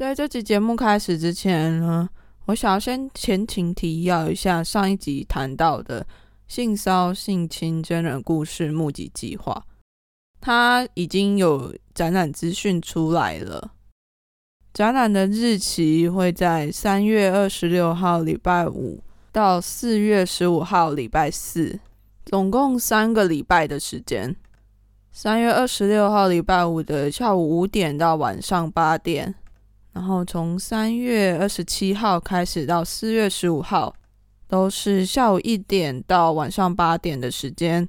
在这集节目开始之前呢，我想要先前情提要一下上一集谈到的性骚性侵真人故事募集计划，它已经有展览资讯出来了。展览的日期会在三月二十六号礼拜五到四月十五号礼拜四，总共三个礼拜的时间。三月二十六号礼拜五的下午五点到晚上八点，然后从三月二十七号开始到四月十五号，都是下午一点到晚上八点的时间。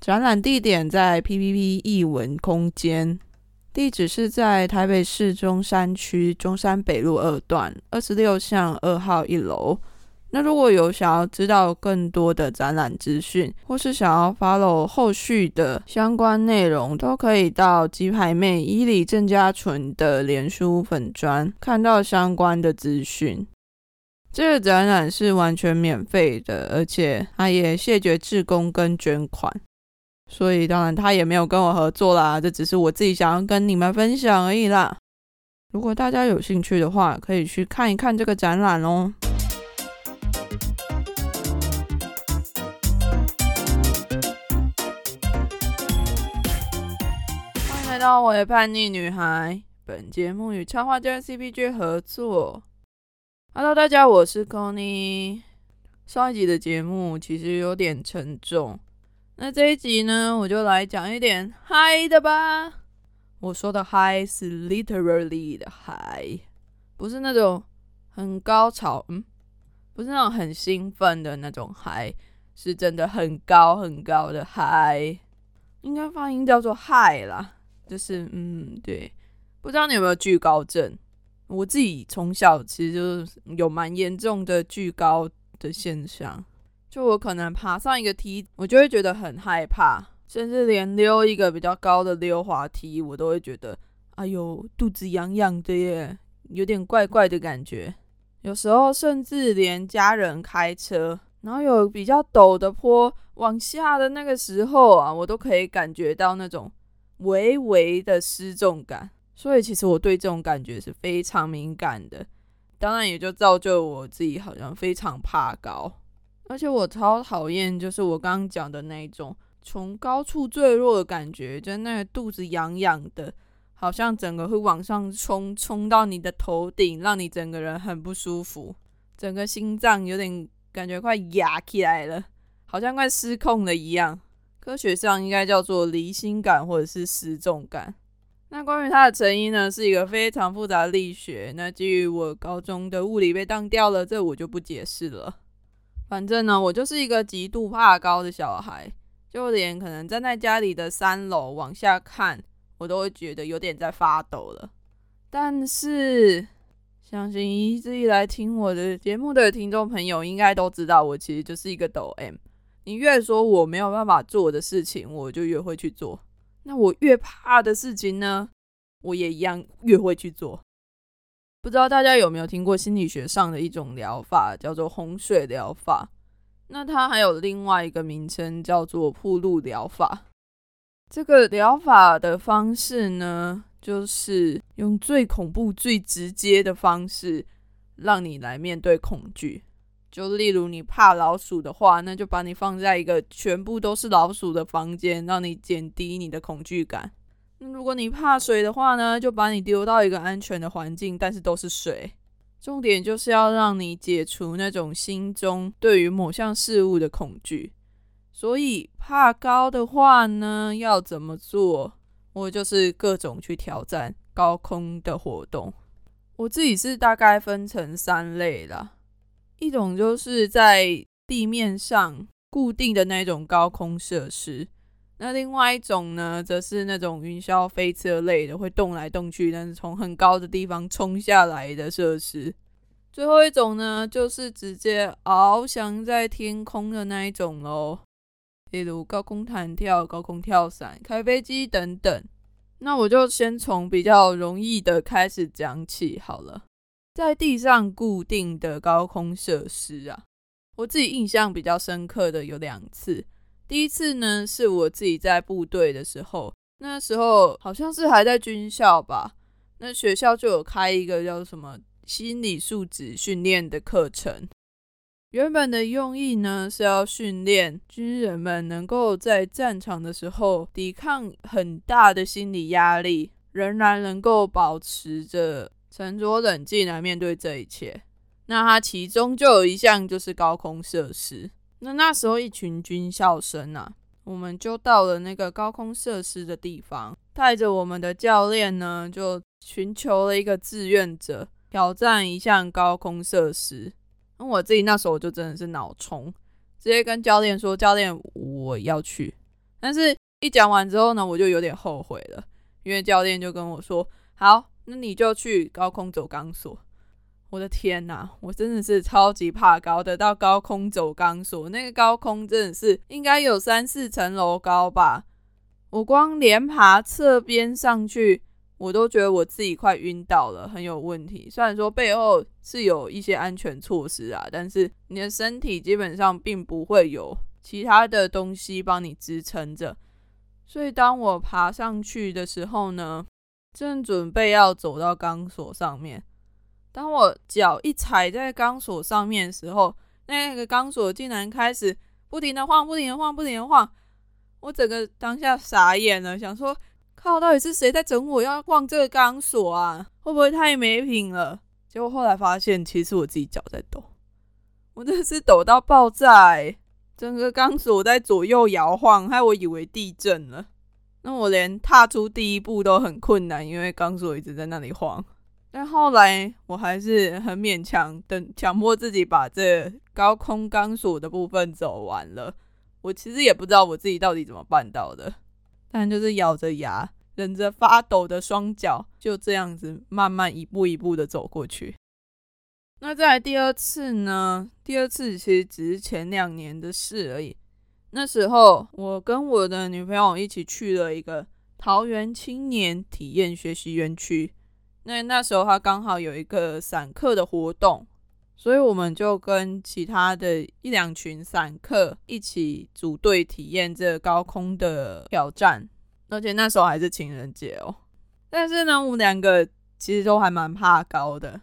展览地点在 PPP 艺文空间，地址是在台北市中山区中山北路二段二十六巷二号一楼。那如果有想要知道更多的展览资讯，或是想要 follow 后续的相关内容，都可以到鸡排妹伊里郑家纯的脸书粉专看到相关的资讯。这个展览是完全免费的，而且他也谢绝志工跟捐款，所以当然他也没有跟我合作啦，这只是我自己想要跟你们分享而已啦。如果大家有兴趣的话，可以去看一看这个展览哦。到我的叛逆女孩，本节目与插画家 CPG 合作。Hello，大家，我是 Conny。上一集的节目其实有点沉重，那这一集呢，我就来讲一点嗨的吧。我说的嗨是 literally 的嗨，不是那种很高潮，嗯，不是那种很兴奋的那种嗨，是真的很高很高的嗨，应该发音叫做嗨啦。就是嗯，对，不知道你有没有惧高症？我自己从小其实就是有蛮严重的惧高的现象，就我可能爬上一个梯，我就会觉得很害怕，甚至连溜一个比较高的溜滑梯，我都会觉得哎呦肚子痒痒的耶，有点怪怪的感觉。有时候甚至连家人开车，然后有比较陡的坡往下的那个时候啊，我都可以感觉到那种。微微的失重感，所以其实我对这种感觉是非常敏感的。当然，也就造就我自己好像非常怕高，而且我超讨厌就是我刚刚讲的那一种从高处坠落的感觉，就那个肚子痒痒的，好像整个会往上冲，冲到你的头顶，让你整个人很不舒服，整个心脏有点感觉快压起来了，好像快失控了一样。科学上应该叫做离心感或者是失重感。那关于它的成因呢，是一个非常复杂的力学。那基于我高中的物理被当掉了，这我就不解释了。反正呢，我就是一个极度怕高的小孩，就连可能站在家里的三楼往下看，我都会觉得有点在发抖了。但是，相信一直以来听我的节目的听众朋友应该都知道，我其实就是一个抖 M。你越说我没有办法做的事情，我就越会去做。那我越怕的事情呢，我也一样越会去做。不知道大家有没有听过心理学上的一种疗法，叫做洪水疗法。那它还有另外一个名称叫做铺路疗法。这个疗法的方式呢，就是用最恐怖、最直接的方式，让你来面对恐惧。就例如你怕老鼠的话，那就把你放在一个全部都是老鼠的房间，让你减低你的恐惧感。如果你怕水的话呢，就把你丢到一个安全的环境，但是都是水。重点就是要让你解除那种心中对于某项事物的恐惧。所以怕高的话呢，要怎么做？我就是各种去挑战高空的活动。我自己是大概分成三类啦。一种就是在地面上固定的那种高空设施，那另外一种呢，则是那种云霄飞车类的，会动来动去，但是从很高的地方冲下来的设施。最后一种呢，就是直接翱翔在天空的那一种喽，例如高空弹跳、高空跳伞、开飞机等等。那我就先从比较容易的开始讲起好了。在地上固定的高空设施啊，我自己印象比较深刻的有两次。第一次呢，是我自己在部队的时候，那时候好像是还在军校吧。那学校就有开一个叫什么心理素质训练的课程。原本的用意呢是要训练军人们能够在战场的时候抵抗很大的心理压力，仍然能够保持着沉着冷静来面对这一切。那他其中就有一项就是高空设施。那那时候一群军校生啊，我们就到了那个高空设施的地方，带着我们的教练呢，就寻求了一个志愿者挑战一项高空设施。那我自己那时候就真的是脑冲，直接跟教练说：“教练，我要去。”但是一讲完之后呢，我就有点后悔了，因为教练就跟我说：“好，那你就去高空走钢索。”我的天呐，我真的是超级怕高的，到高空走钢索，那个高空真的是应该有三四层楼高吧？我光连爬侧边上去。我都觉得我自己快晕倒了，很有问题。虽然说背后是有一些安全措施啊，但是你的身体基本上并不会有其他的东西帮你支撑着。所以当我爬上去的时候呢，正准备要走到钢索上面，当我脚一踩在钢索上面的时候，那个钢索竟然开始不停的晃，不停的晃，不停的晃。我整个当下傻眼了，想说。靠！到底是谁在整我？要逛这个钢索啊？会不会太没品了？结果后来发现，其实我自己脚在抖，我真的是抖到爆炸，整个钢索在左右摇晃，害我以为地震了。那我连踏出第一步都很困难，因为钢索一直在那里晃。但后来我还是很勉强，等强迫自己把这高空钢索的部分走完了。我其实也不知道我自己到底怎么办到的。但就是咬着牙，忍着发抖的双脚，就这样子慢慢一步一步的走过去。那再来第二次呢？第二次其实只是前两年的事而已。那时候我跟我的女朋友一起去了一个桃园青年体验学习园区。那那时候他刚好有一个散客的活动，所以我们就跟其他的一两群散客一起组队体验这高空的挑战，而且那时候还是情人节哦。但是呢，我们两个其实都还蛮怕高的。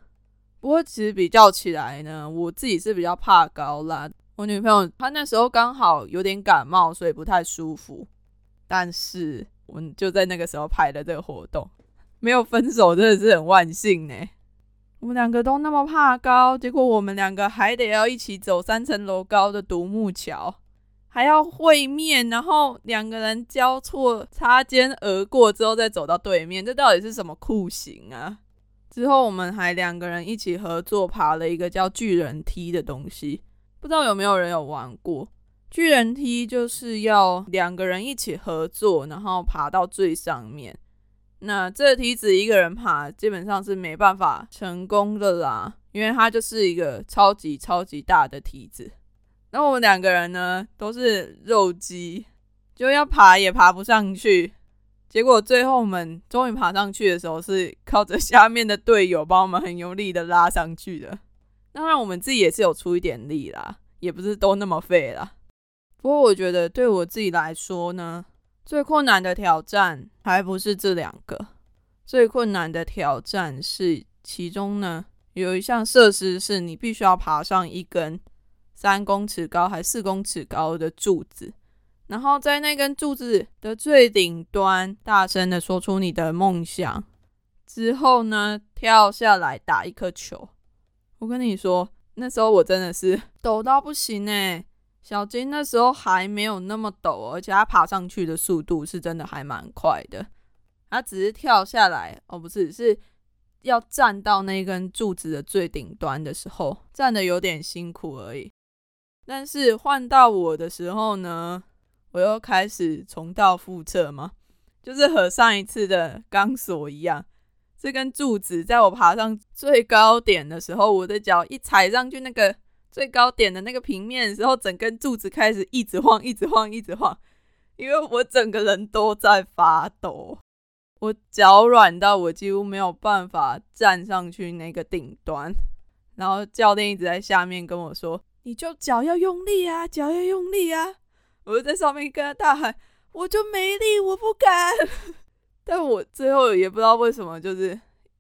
不过其实比较起来呢，我自己是比较怕高啦。我女朋友她那时候刚好有点感冒，所以不太舒服。但是我们就在那个时候排的这个活动，没有分手，真的是很万幸呢。我们两个都那么怕高，结果我们两个还得要一起走三层楼高的独木桥，还要会面，然后两个人交错擦肩而过之后再走到对面，这到底是什么酷刑啊？之后我们还两个人一起合作爬了一个叫巨人梯的东西，不知道有没有人有玩过？巨人梯就是要两个人一起合作，然后爬到最上面。那这梯子一个人爬基本上是没办法成功的啦，因为它就是一个超级超级大的梯子。那我们两个人呢都是肉鸡，就要爬也爬不上去。结果最后我们终于爬上去的时候，是靠着下面的队友帮我们很用力的拉上去的。当然我们自己也是有出一点力啦，也不是都那么废啦。不过我觉得对我自己来说呢。最困难的挑战还不是这两个，最困难的挑战是其中呢有一项设施是你必须要爬上一根三公尺高还四公尺高的柱子，然后在那根柱子的最顶端大声的说出你的梦想，之后呢跳下来打一颗球。我跟你说，那时候我真的是 抖到不行哎。小金那时候还没有那么陡，而且他爬上去的速度是真的还蛮快的。他只是跳下来，哦，不是，是要站到那根柱子的最顶端的时候，站的有点辛苦而已。但是换到我的时候呢，我又开始重蹈覆辙嘛，就是和上一次的钢索一样，这根柱子在我爬上最高点的时候，我的脚一踩上去那个。最高点的那个平面的时候，整根柱子开始一直晃，一直晃，一直晃，因为我整个人都在发抖，我脚软到我几乎没有办法站上去那个顶端，然后教练一直在下面跟我说：“你就脚要用力啊，脚要用力啊！”我就在上面跟他大喊：“我就没力，我不敢。” 但我最后也不知道为什么，就是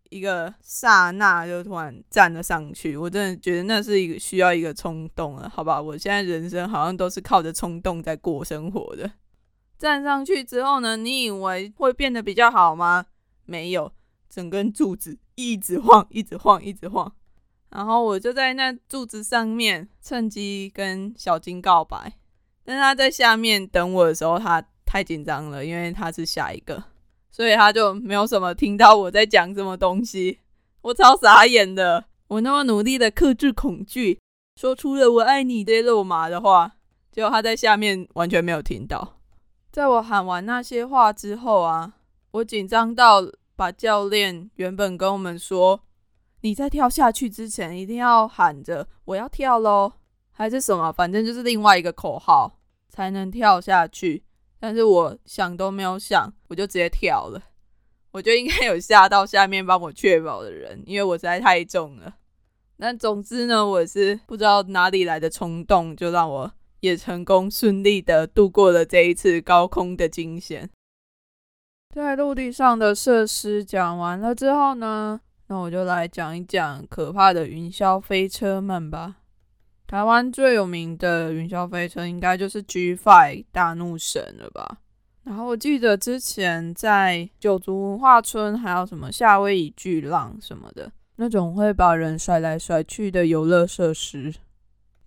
一个刹那就突然站了上去，我真的觉得那是一个需要一个冲动了，好吧？我现在人生好像都是靠着冲动在过生活的。站上去之后呢，你以为会变得比较好吗？没有，整根柱子一直晃，一直晃，一直晃。然后我就在那柱子上面趁机跟小金告白，但他在下面等我的时候，他太紧张了，因为他是下一个。所以他就没有什么听到我在讲什么东西，我超傻眼的。我那么努力的克制恐惧，说出了“我爱你”这肉麻的话，结果他在下面完全没有听到。在我喊完那些话之后啊，我紧张到把教练原本跟我们说，你在跳下去之前一定要喊着“我要跳喽”还是什么，反正就是另外一个口号才能跳下去。但是我想都没有想，我就直接跳了。我就应该有吓到下面帮我确保的人，因为我实在太重了。但总之呢，我是不知道哪里来的冲动，就让我也成功顺利的度过了这一次高空的惊险。在陆地上的设施讲完了之后呢，那我就来讲一讲可怕的云霄飞车们吧。台湾最有名的云霄飞车应该就是 G Five 大怒神了吧？然后我记得之前在九族文化村还有什么夏威夷巨浪什么的那种会把人甩来甩去的游乐设施，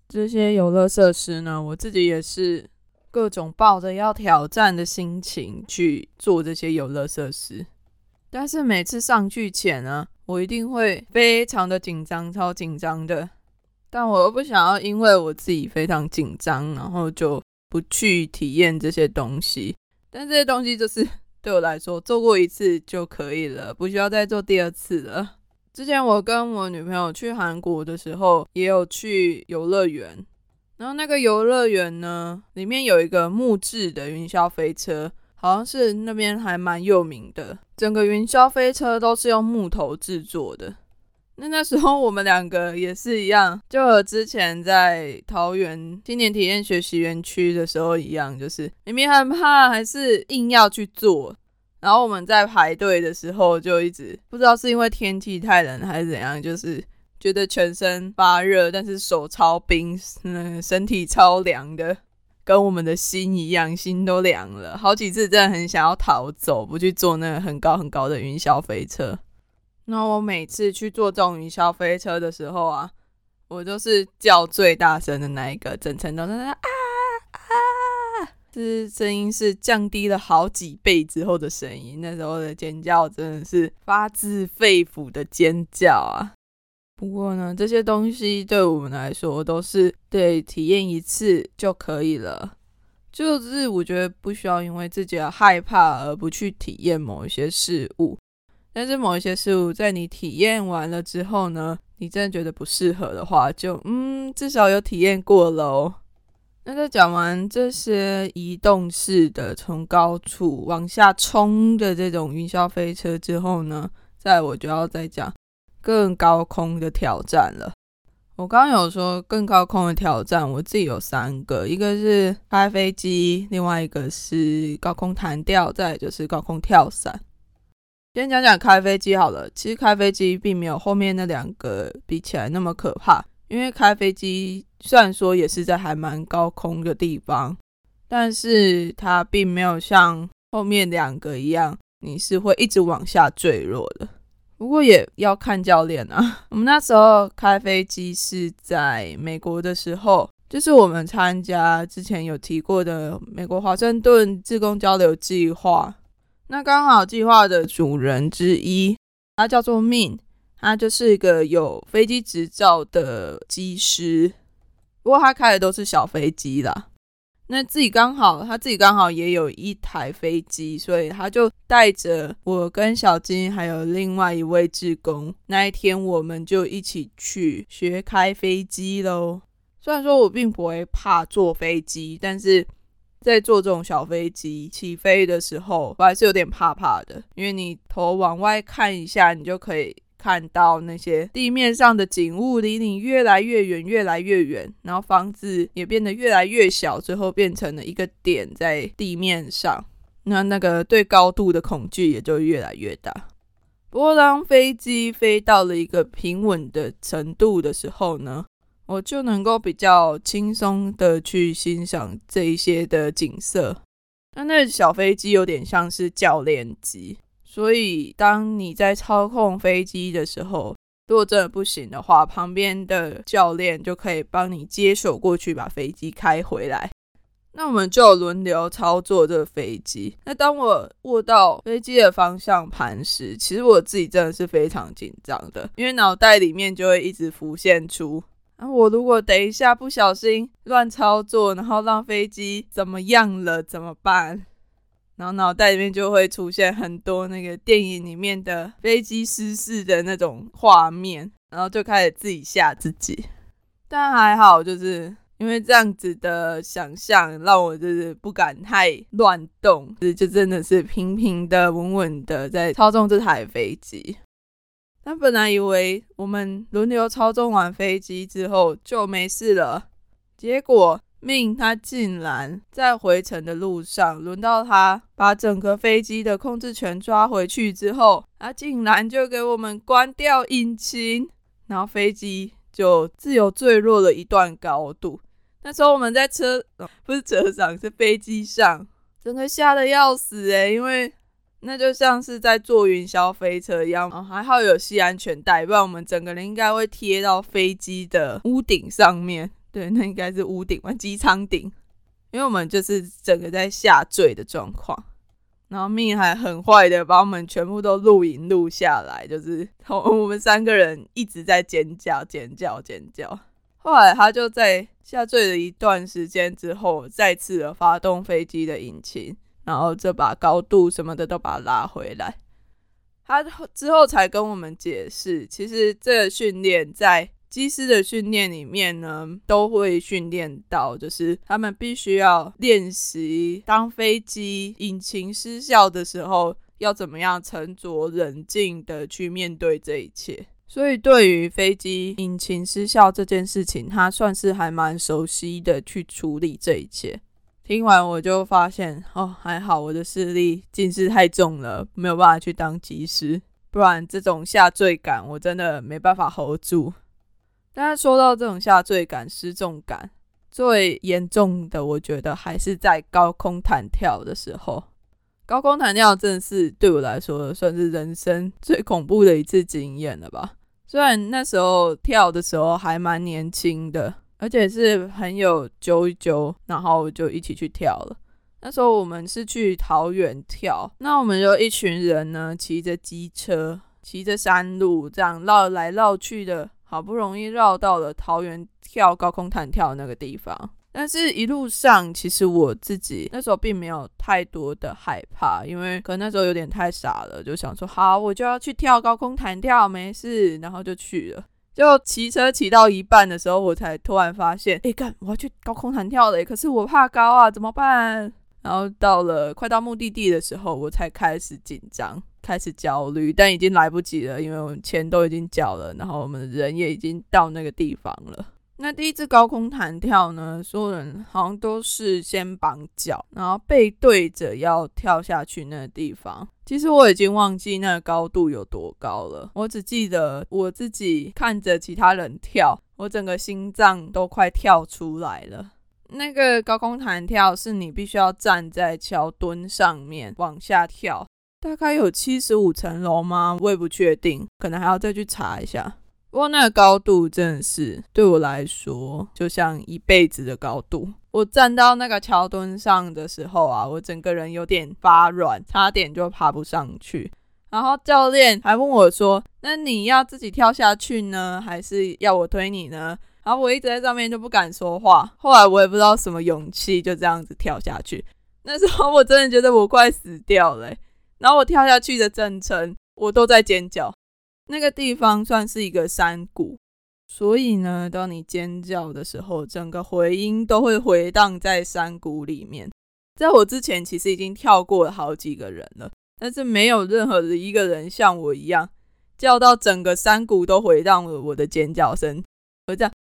这些游乐设施呢，我自己也是各种抱着要挑战的心情去做这些游乐设施，但是每次上去前呢，我一定会非常的紧张，超紧张的。但我又不想要，因为我自己非常紧张，然后就不去体验这些东西。但这些东西就是 对我来说，做过一次就可以了，不需要再做第二次了。之前我跟我女朋友去韩国的时候，也有去游乐园，然后那个游乐园呢，里面有一个木质的云霄飞车，好像是那边还蛮有名的。整个云霄飞车都是用木头制作的。那那时候我们两个也是一样，就和之前在桃园青年体验学习园区的时候一样，就是明明很怕，还是硬要去做。然后我们在排队的时候，就一直不知道是因为天气太冷还是怎样，就是觉得全身发热，但是手超冰，嗯，身体超凉的，跟我们的心一样，心都凉了。好几次真的很想要逃走，不去坐那个很高很高的云霄飞车。那我每次去坐这种云霄飞车的时候啊，我都是叫最大声的那一个，整层都是啊啊，这声音是降低了好几倍之后的声音。那时候的尖叫真的是发自肺腑的尖叫啊！不过呢，这些东西对我们来说都是对体验一次就可以了，就是我觉得不需要因为自己的害怕而不去体验某一些事物。但是某一些事物，在你体验完了之后呢，你真的觉得不适合的话，就嗯，至少有体验过喽。那在讲完这些移动式的从高处往下冲的这种云霄飞车之后呢，再我就要再讲更高空的挑战了。我刚刚有说更高空的挑战，我自己有三个，一个是开飞机，另外一个是高空弹跳，再就是高空跳伞。先讲讲开飞机好了。其实开飞机并没有后面那两个比起来那么可怕，因为开飞机虽然说也是在还蛮高空的地方，但是它并没有像后面两个一样，你是会一直往下坠落的。不过也要看教练啊。我们那时候开飞机是在美国的时候，就是我们参加之前有提过的美国华盛顿自工交流计划。那刚好计划的主人之一，他叫做 Min，他就是一个有飞机执照的机师，不过他开的都是小飞机啦。那自己刚好他自己刚好也有一台飞机，所以他就带着我跟小金还有另外一位职工，那一天我们就一起去学开飞机喽。虽然说我并不会怕坐飞机，但是。在坐这种小飞机起飞的时候，我还是有点怕怕的，因为你头往外看一下，你就可以看到那些地面上的景物离你越来越远，越来越远，然后房子也变得越来越小，最后变成了一个点在地面上，那那个对高度的恐惧也就越来越大。不过当飞机飞到了一个平稳的程度的时候呢，我就能够比较轻松的去欣赏这一些的景色。那那小飞机有点像是教练机，所以当你在操控飞机的时候，如果真的不行的话，旁边的教练就可以帮你接手过去，把飞机开回来。那我们就轮流操作这个飞机。那当我握到飞机的方向盘时，其实我自己真的是非常紧张的，因为脑袋里面就会一直浮现出：啊，我如果等一下不小心乱操作，然后让飞机怎么样了，怎么办？然后脑袋里面就会出现很多那个电影里面的飞机失事的那种画面，然后就开始自己吓自己。但还好，就是因为这样子的想象，让我就是不敢太乱动，就真的是平平的、稳稳的在操纵这台飞机。但本来以为我们轮流操纵完飞机之后就没事了，结果。命他竟然在回程的路上，轮到他把整个飞机的控制权抓回去之后，他竟然就给我们关掉引擎，然后飞机就自由坠落了一段高度。那时候我们在车，不是车上，是飞机上，整个吓得要死诶，因为那就像是在坐云霄飞车一样，还好有系安全带，不然我们整个人应该会贴到飞机的屋顶上面。对，那应该是屋顶吧，机舱顶，因为我们就是整个在下坠的状况，然后命还很坏的把我们全部都录影录下来，就是我们三个人一直在尖叫、尖叫、尖叫。后来他就在下坠了一段时间之后，再次的发动飞机的引擎，然后这把高度什么的都把它拉回来。他之后才跟我们解释，其实这训练在。机师的训练里面呢，都会训练到，就是他们必须要练习，当飞机引擎失效的时候，要怎么样沉着冷静的去面对这一切。所以，对于飞机引擎失效这件事情，他算是还蛮熟悉的去处理这一切。听完我就发现，哦，还好我的视力近视太重了，没有办法去当机师，不然这种下坠感我真的没办法 hold 住。但是说到这种下坠感、失重感，最严重的，我觉得还是在高空弹跳的时候。高空弹跳真的是对我来说，算是人生最恐怖的一次经验了吧。虽然那时候跳的时候还蛮年轻的，而且是很有揪一揪，然后就一起去跳了。那时候我们是去桃园跳，那我们就一群人呢，骑着机车，骑着山路，这样绕来绕去的。好不容易绕到了桃园跳高空弹跳那个地方，但是一路上其实我自己那时候并没有太多的害怕，因为可能那时候有点太傻了，就想说好我就要去跳高空弹跳，没事，然后就去了。就骑车骑到一半的时候，我才突然发现，哎干，我要去高空弹跳了，可是我怕高啊，怎么办？然后到了快到目的地的时候，我才开始紧张。开始焦虑，但已经来不及了，因为我们钱都已经缴了，然后我们人也已经到那个地方了。那第一次高空弹跳呢，所有人好像都是先绑脚，然后背对着要跳下去那个地方。其实我已经忘记那个高度有多高了，我只记得我自己看着其他人跳，我整个心脏都快跳出来了。那个高空弹跳是你必须要站在桥墩上面往下跳。大概有七十五层楼吗？我也不确定，可能还要再去查一下。不过那个高度真的是对我来说，就像一辈子的高度。我站到那个桥墩上的时候啊，我整个人有点发软，差点就爬不上去。然后教练还问我说：“那你要自己跳下去呢，还是要我推你呢？”然后我一直在上面就不敢说话。后来我也不知道什么勇气，就这样子跳下去。那时候我真的觉得我快死掉了。然后我跳下去的整程，我都在尖叫。那个地方算是一个山谷，所以呢，当你尖叫的时候，整个回音都会回荡在山谷里面。在我之前，其实已经跳过了好几个人了，但是没有任何的一个人像我一样叫到整个山谷都回荡了我的尖叫声，我这样。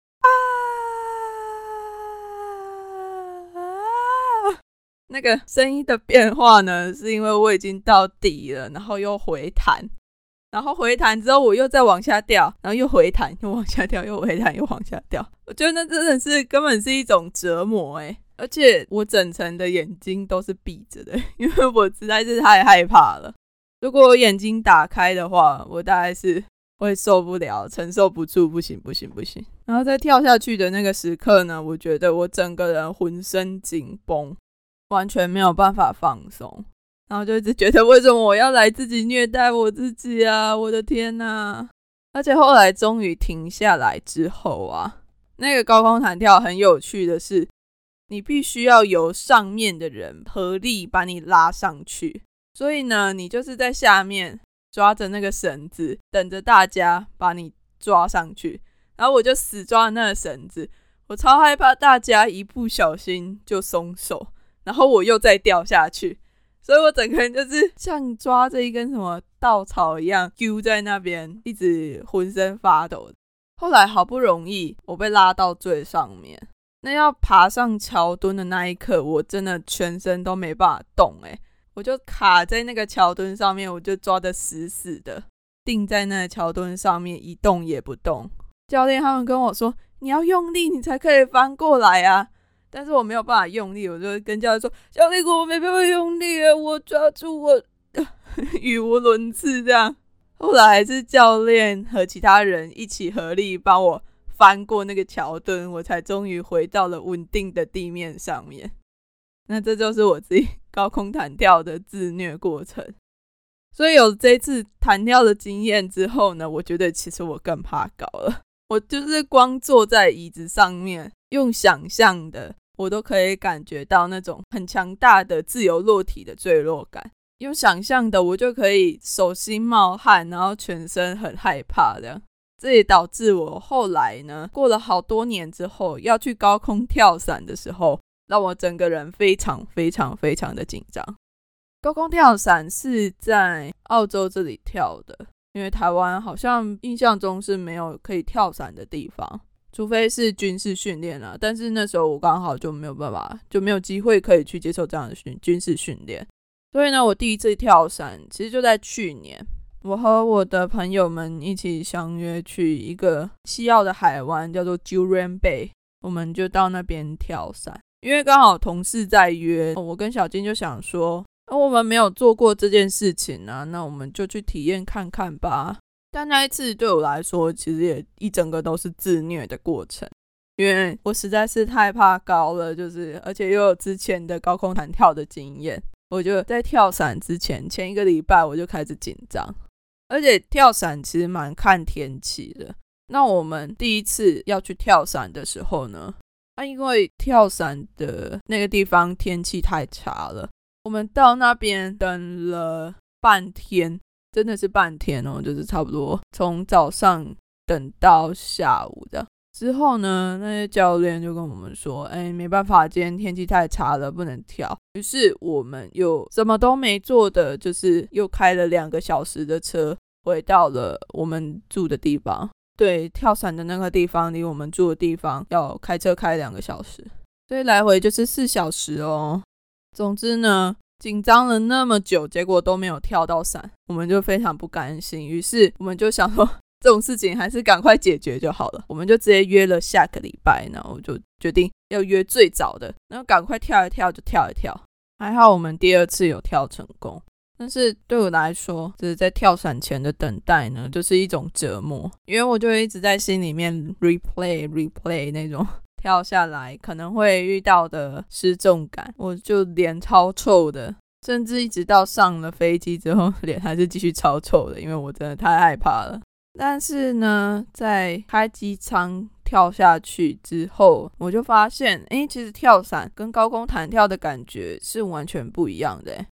那个声音的变化呢，是因为我已经到底了，然后又回弹，然后回弹之后我又再往下掉，然后又回弹，又往下掉，又回弹，又往下掉。我觉得那真的是根本是一种折磨诶。而且我整层的眼睛都是闭着的，因为我实在是太害怕了。如果我眼睛打开的话，我大概是会受不了，承受不住，不行不行不行。然后在跳下去的那个时刻呢，我觉得我整个人浑身紧绷，完全没有办法放松。然后就一直觉得，为什么我要来自己虐待我自己啊？我的天呐！而且后来终于停下来之后啊，那个高空弹跳很有趣的是。你必须要由上面的人合力把你拉上去，所以呢，你就是在下面抓着那个绳子，等着大家把你抓上去。然后我就死抓那个绳子，我超害怕大家一不小心就松手，然后我又再掉下去，所以我整个人就是像抓着一根什么稻草一样丢在那边，一直浑身发抖。后来好不容易我被拉到最上面。那要爬上桥墩的那一刻，我真的全身都没办法动，诶，我就卡在那个桥墩上面，我就抓得死死的，定在那个桥墩上面，一动也不动。教练他们跟我说：“你要用力，你才可以翻过来啊！”但是我没有办法用力，我就跟教练说：“教练，我没办法用力啊，我抓住我语无伦次。”这样，后来还是教练和其他人一起合力帮我。翻过那个桥墩，我才终于回到了稳定的地面上面。那这就是我自己高空弹跳的自虐过程。所以有这次弹跳的经验之后呢，我觉得其实我更怕高了。我就是光坐在椅子上面，用想象的，我都可以感觉到那种很强大的自由落体的坠落感。用想象的，我就可以手心冒汗，然后全身很害怕这样。这也导致我后来呢，过了好多年之后要去高空跳伞的时候，让我整个人非常非常非常的紧张。高空跳伞是在澳洲这里跳的，因为台湾好像印象中是没有可以跳伞的地方，除非是军事训练了。但是那时候我刚好就没有办法，就没有机会可以去接受这样的训军事训练。所以呢，我第一次跳伞其实就在去年。我和我的朋友们一起相约去一个西澳的海湾，叫做 Jurien Bay，我们就到那边跳伞。因为刚好同事在约，我跟小金就想说，那我们没有做过这件事情啊，那我们就去体验看看吧。但那一次对我来说，其实也一整个都是自虐的过程，因为我实在是太怕高了，就是而且又有之前的高空弹跳的经验，我就在跳伞之前前一个礼拜我就开始紧张。而且跳伞其实蛮看天气的。那我们第一次要去跳伞的时候呢，啊，因为跳伞的那个地方天气太差了，我们到那边等了半天，真的是半天哦，就是差不多从早上等到下午的。之后呢，那些教练就跟我们说：“哎，没办法，今天天气太差了，不能跳。”于是我们又什么都没做的，就是又开了两个小时的车，回到了我们住的地方。对，跳伞的那个地方离我们住的地方要开车开两个小时，所以来回就是四小时哦。总之呢，紧张了那么久，结果都没有跳到伞，我们就非常不甘心。于是我们就想说。这种事情还是赶快解决就好了，我们就直接约了下个礼拜，然后就决定要约最早的，然后赶快跳一跳就跳一跳。还好我们第二次有跳成功，但是对我来说，就是在跳伞前的等待呢，就是一种折磨，因为我就一直在心里面 replay replay 那种跳下来可能会遇到的失重感，我就脸超臭的，甚至一直到上了飞机之后，脸还是继续超臭的，因为我真的太害怕了。但是呢，在开机舱跳下去之后，我就发现，哎，其实跳伞跟高空弹跳的感觉是完全不一样的。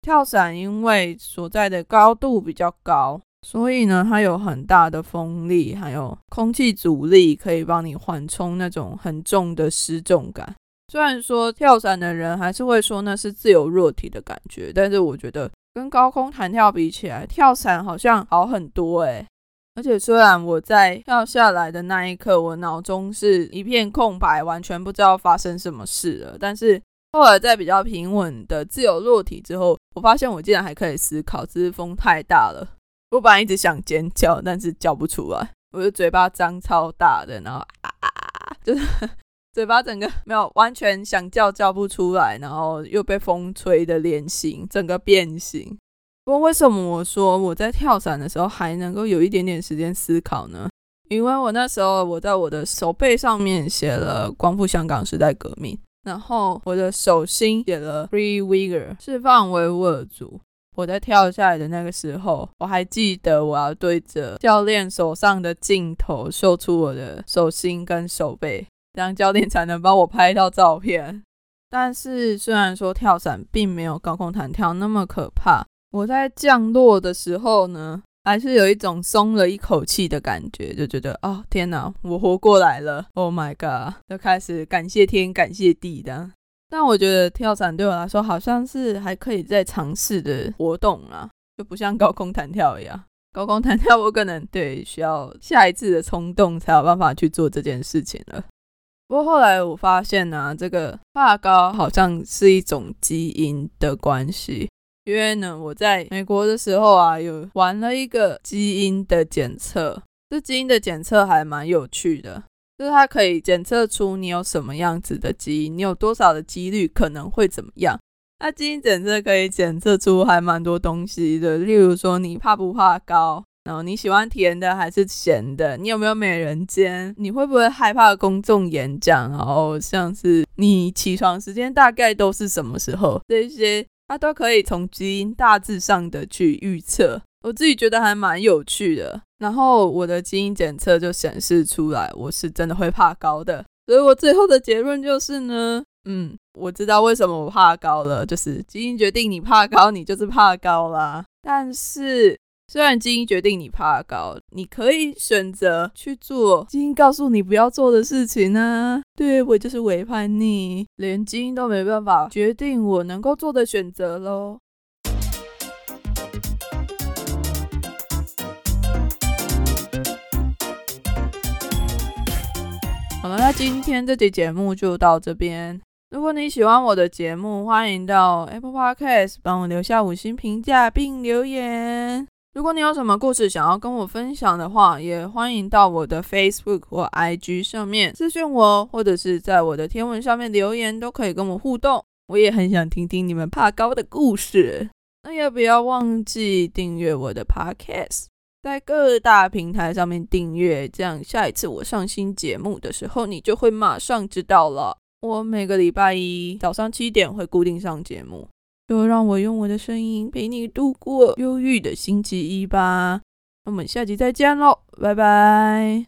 跳伞因为所在的高度比较高，所以呢，它有很大的风力，还有空气阻力，可以帮你缓冲那种很重的失重感。虽然说跳伞的人还是会说那是自由落体的感觉，但是我觉得跟高空弹跳比起来，跳伞好像好很多诶。而且虽然我在跳下来的那一刻，我脑中是一片空白，完全不知道发生什么事了。但是后来在比较平稳的自由落体之后，我发现我竟然还可以思考，只是风太大了。我本来一直想尖叫，但是叫不出来，我的嘴巴张超大的，然后啊，就是嘴巴整个没有完全想叫叫不出来，然后又被风吹的脸型整个变形。不过为什么我说我在跳伞的时候还能够有一点点时间思考呢？因为我那时候我在我的手背上面写了“光复香港时代革命”，然后我的手心写了 “Free w i g g e r 释放维吾尔族。我在跳下来的那个时候，我还记得我要对着教练手上的镜头秀出我的手心跟手背，这样教练才能帮我拍到照片。但是虽然说跳伞并没有高空弹跳那么可怕，我在降落的时候呢，还是有一种松了一口气的感觉，就觉得哦天哪，我活过来了！Oh my god！就开始感谢天，感谢地的。但我觉得跳伞对我来说好像是还可以再尝试的活动啊，就不像高空弹跳一样。高空弹跳我可能对需要下一次的冲动才有办法去做这件事情了。不过后来我发现呢，这个怕高好像是一种基因的关系，因为呢我在美国的时候啊，有玩了一个基因的检测，这基因的检测还蛮有趣的。就是它可以检测出你有什么样子的基因，你有多少的几率可能会怎么样。那基因检测可以检测出还蛮多东西的，例如说你怕不怕高，然后你喜欢甜的还是咸的，你有没有美人尖，你会不会害怕公众演讲，然后像是你起床时间大概都是什么时候，这些它都可以从基因大致上的去预测。我自己觉得还蛮有趣的，然后我的基因检测就显示出来，我是真的会怕高的，所以我最后的结论就是呢，嗯，我知道为什么我怕高了，就是基因决定你怕高，你就是怕高啦。但是虽然基因决定你怕高，你可以选择去做基因告诉你不要做的事情呢。对我就是违叛逆，连基因都没办法决定我能够做的选择喽。好了，那今天这期节目就到这边。如果你喜欢我的节目，欢迎到 Apple Podcast 帮我留下五星评价并留言。如果你有什么故事想要跟我分享的话，也欢迎到我的 Facebook 或 IG 上面私讯我，或者是在我的天文上面留言，都可以跟我互动。我也很想听听你们怕高的故事。那也不要忘记订阅我的 Podcast。在各大平台上面订阅，这样下一次我上新节目的时候，你就会马上知道了。我每个礼拜一早上七点会固定上节目，就让我用我的声音陪你度过忧郁的星期一吧。那我们下集再见喽，拜拜。